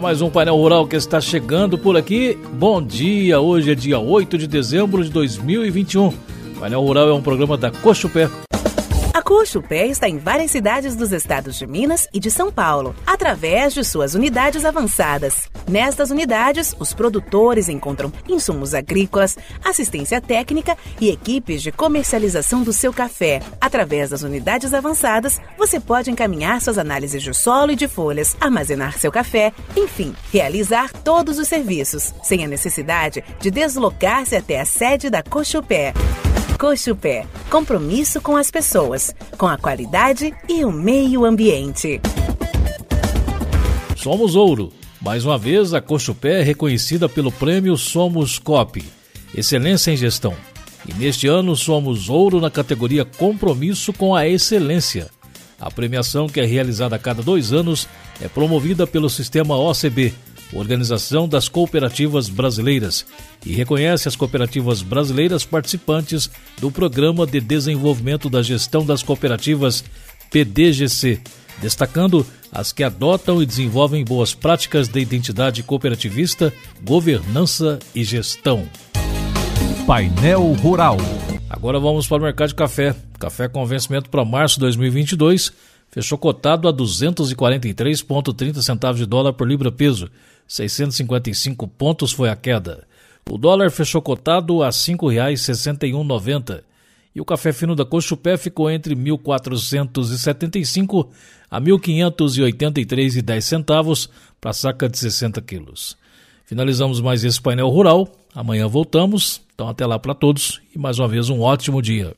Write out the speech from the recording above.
mais um painel rural que está chegando por aqui. Bom dia, hoje é dia 8 de dezembro de 2021. Painel Rural é um programa da Cochupé. A Cochupé está em várias cidades dos estados de Minas e de São Paulo, através de suas unidades avançadas. Nestas unidades, os produtores encontram insumos agrícolas, assistência técnica e equipes de comercialização do seu café. Através das unidades avançadas, você pode encaminhar suas análises de solo e de folhas, armazenar seu café, enfim, realizar todos os serviços, sem a necessidade de deslocar-se até a sede da Cochupé. Cochupé, compromisso com as pessoas, com a qualidade e o meio ambiente. Somos Ouro. Mais uma vez, a Cochupé é reconhecida pelo prêmio Somos COP, Excelência em Gestão. E neste ano somos Ouro na categoria Compromisso com a Excelência. A premiação, que é realizada a cada dois anos, é promovida pelo sistema OCB, Organização das Cooperativas Brasileiras, e reconhece as cooperativas brasileiras participantes do Programa de Desenvolvimento da Gestão das Cooperativas PDGC, destacando as que adotam e desenvolvem boas práticas de identidade cooperativista, governança e gestão. Painel Rural. Agora vamos para o mercado de café. Café com vencimento para março de 2022 fechou cotado a 243,30 centavos de dólar por libra peso. 655 pontos foi a queda. O dólar fechou cotado a R$ 5,6190 e o café fino da Cochupé ficou entre 1.475 a 1.583,10 centavos para saca de 60 quilos. Finalizamos mais esse painel rural. Amanhã voltamos. Então até lá para todos e mais uma vez um ótimo dia.